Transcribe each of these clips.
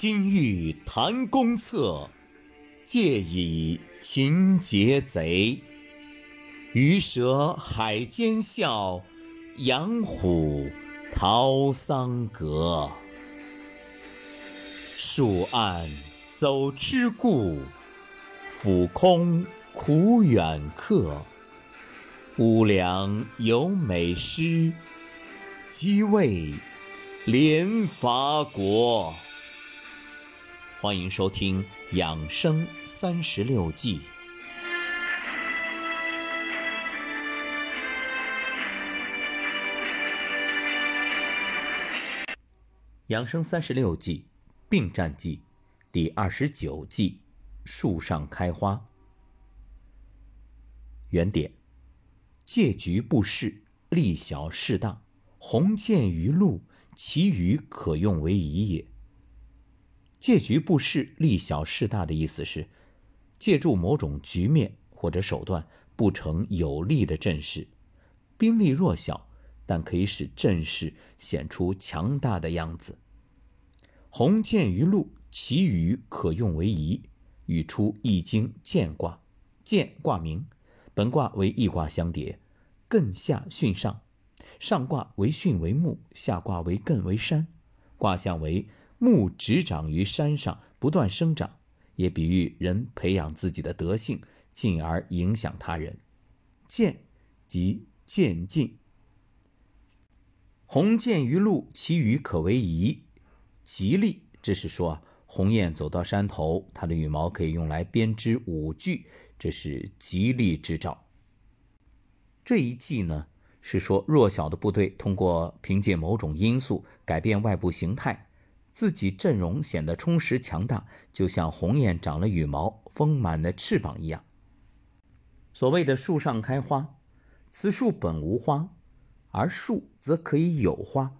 金玉谈公策，借以擒劫贼。鱼蛇海间笑，羊虎逃桑阁。树暗走痴故，俯空苦远客。屋梁有美诗，即为连伐国。欢迎收听《养生三十六计》。《养生三十六计》并战计第二十九计：树上开花。原点。借局布势，利小势大，鸿渐于陆，其余可用为宜也。借局布势，利小势大的意思是，借助某种局面或者手段，布成有利的阵势，兵力弱小，但可以使阵势显出强大的样子。鸿渐于陆，其羽可用为宜，语出《易经》渐卦，渐卦名。本卦为易卦相叠，艮下巽上，上卦为巽为木，下卦为艮为山，卦象为木直长于山上，不断生长，也比喻人培养自己的德性，进而影响他人。渐即渐进，鸿渐于陆，其羽可为仪，吉利。这是说鸿雁走到山头，它的羽毛可以用来编织舞具。这是吉利之兆。这一计呢，是说弱小的部队通过凭借某种因素改变外部形态，自己阵容显得充实强大，就像鸿雁长了羽毛、丰满的翅膀一样。所谓的树上开花，此树本无花，而树则可以有花。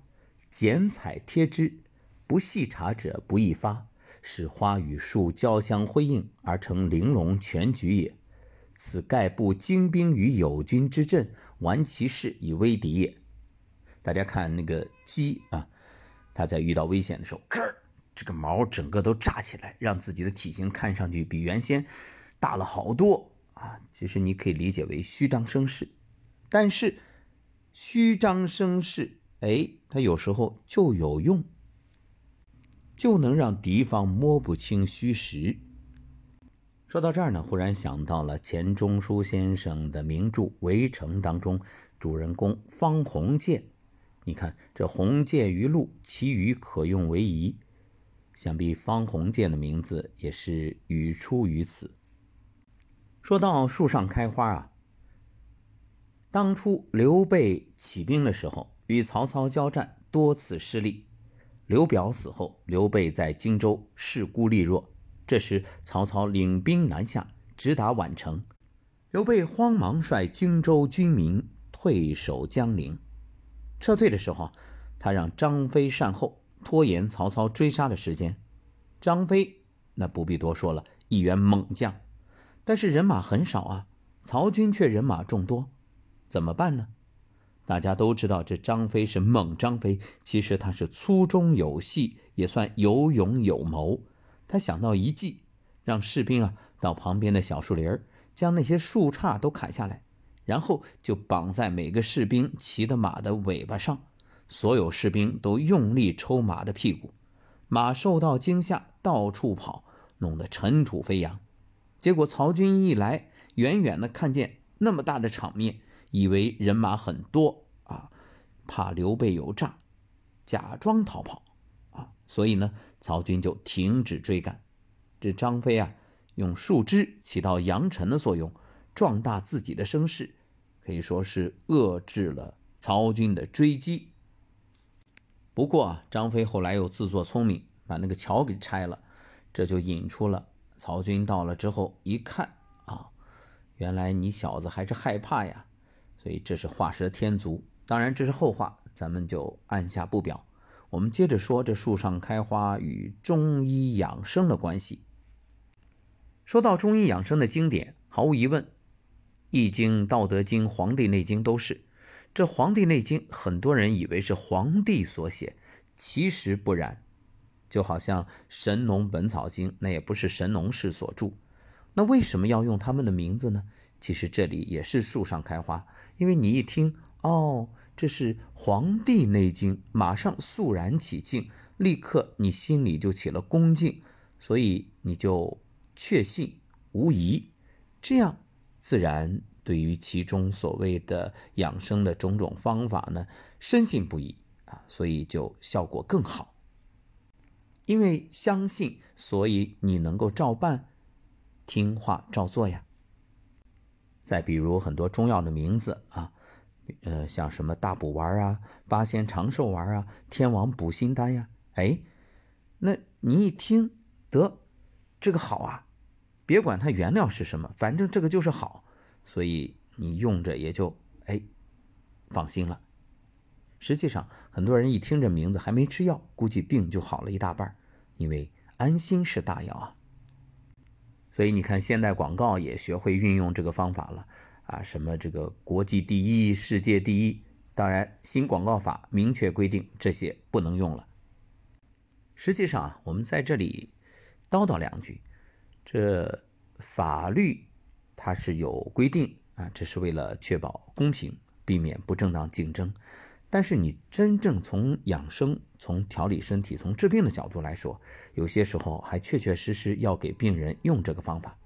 剪彩贴之，不细察者不易发。使花与树交相辉映而成玲珑全局也。此盖布精兵于友军之阵，玩其势以威敌也。大家看那个鸡啊，它在遇到危险的时候，咯，这个毛整个都炸起来，让自己的体型看上去比原先大了好多啊。其实你可以理解为虚张声势，但是虚张声势，哎，它有时候就有用。就能让敌方摸不清虚实。说到这儿呢，忽然想到了钱钟书先生的名著《围城》当中主人公方鸿渐。你看这“鸿渐于陆，其余可用为宜”，想必方鸿渐的名字也是语出于此。说到树上开花啊，当初刘备起兵的时候，与曹操交战多次失利。刘表死后，刘备在荆州势孤力弱。这时，曹操领兵南下，直达宛城。刘备慌忙率荆州军民退守江陵。撤退的时候，他让张飞善后，拖延曹操追杀的时间。张飞那不必多说了，一员猛将，但是人马很少啊，曹军却人马众多，怎么办呢？大家都知道，这张飞是猛张飞，其实他是粗中有细，也算有勇有谋。他想到一计，让士兵啊到旁边的小树林儿，将那些树杈都砍下来，然后就绑在每个士兵骑的马的尾巴上，所有士兵都用力抽马的屁股，马受到惊吓到处跑，弄得尘土飞扬。结果曹军一来，远远的看见那么大的场面。以为人马很多啊，怕刘备有诈，假装逃跑啊，所以呢，曹军就停止追赶。这张飞啊，用树枝起到扬尘的作用，壮大自己的声势，可以说是遏制了曹军的追击。不过，张飞后来又自作聪明，把那个桥给拆了，这就引出了曹军到了之后一看啊，原来你小子还是害怕呀。所以这是画蛇添足，当然这是后话，咱们就按下不表。我们接着说这树上开花与中医养生的关系。说到中医养生的经典，毫无疑问，《易经》《道德经》《黄帝内经》都是。这《黄帝内经》很多人以为是皇帝所写，其实不然，就好像《神农本草经》，那也不是神农氏所著。那为什么要用他们的名字呢？其实这里也是树上开花，因为你一听，哦，这是《黄帝内经》，马上肃然起敬，立刻你心里就起了恭敬，所以你就确信无疑，这样自然对于其中所谓的养生的种种方法呢，深信不疑啊，所以就效果更好。因为相信，所以你能够照办，听话照做呀。再比如很多中药的名字啊，呃，像什么大补丸啊、八仙长寿丸啊、天王补心丹呀，哎，那你一听得这个好啊，别管它原料是什么，反正这个就是好，所以你用着也就哎放心了。实际上，很多人一听这名字还没吃药，估计病就好了一大半，因为安心是大药啊。所以你看，现代广告也学会运用这个方法了啊！什么这个国际第一、世界第一，当然新广告法明确规定这些不能用了。实际上啊，我们在这里叨叨两句，这法律它是有规定啊，这是为了确保公平，避免不正当竞争。但是你真正从养生、从调理身体、从治病的角度来说，有些时候还确确实实要给病人用这个方法。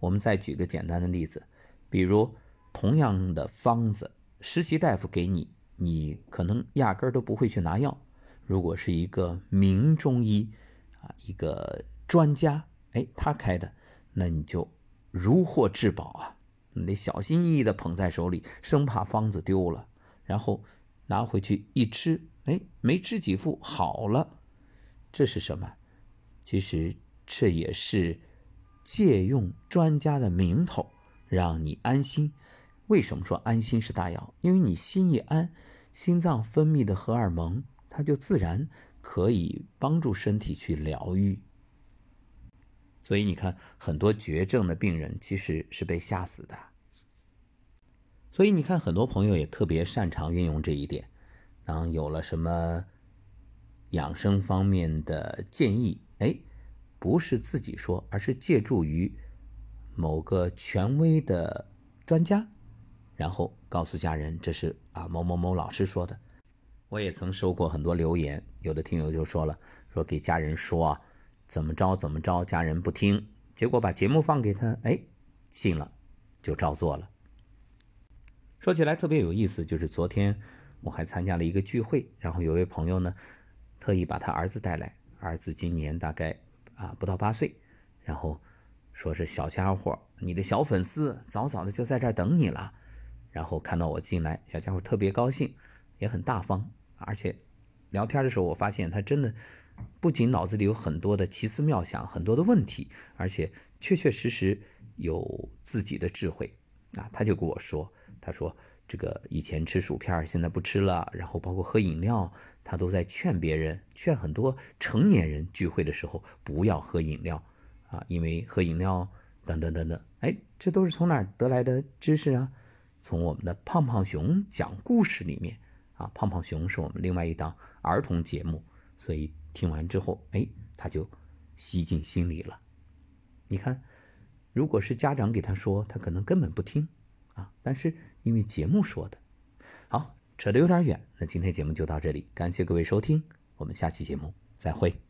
我们再举个简单的例子，比如同样的方子，实习大夫给你，你可能压根儿都不会去拿药。如果是一个名中医啊，一个专家，哎，他开的，那你就如获至宝啊，你得小心翼翼地捧在手里，生怕方子丢了，然后。拿回去一吃，哎，没吃几副好了，这是什么？其实这也是借用专家的名头，让你安心。为什么说安心是大药？因为你心一安，心脏分泌的荷尔蒙，它就自然可以帮助身体去疗愈。所以你看，很多绝症的病人其实是被吓死的。所以你看，很多朋友也特别擅长运用这一点。当有了什么养生方面的建议，哎，不是自己说，而是借助于某个权威的专家，然后告诉家人这是啊某某某老师说的。我也曾收过很多留言，有的听友就说了，说给家人说啊怎么着怎么着，家人不听，结果把节目放给他，哎，信了，就照做了。说起来特别有意思，就是昨天我还参加了一个聚会，然后有位朋友呢，特意把他儿子带来，儿子今年大概啊不到八岁，然后说是小家伙，你的小粉丝早早的就在这儿等你了，然后看到我进来，小家伙特别高兴，也很大方，而且聊天的时候我发现他真的不仅脑子里有很多的奇思妙想，很多的问题，而且确确实实有自己的智慧啊，他就跟我说。他说：“这个以前吃薯片，现在不吃了。然后包括喝饮料，他都在劝别人，劝很多成年人聚会的时候不要喝饮料啊，因为喝饮料等等等等。哎，这都是从哪儿得来的知识啊？从我们的胖胖熊讲故事里面啊。胖胖熊是我们另外一档儿童节目，所以听完之后，哎，他就吸进心里了。你看，如果是家长给他说，他可能根本不听。”啊！但是因为节目说的，好扯得有点远，那今天节目就到这里，感谢各位收听，我们下期节目再会。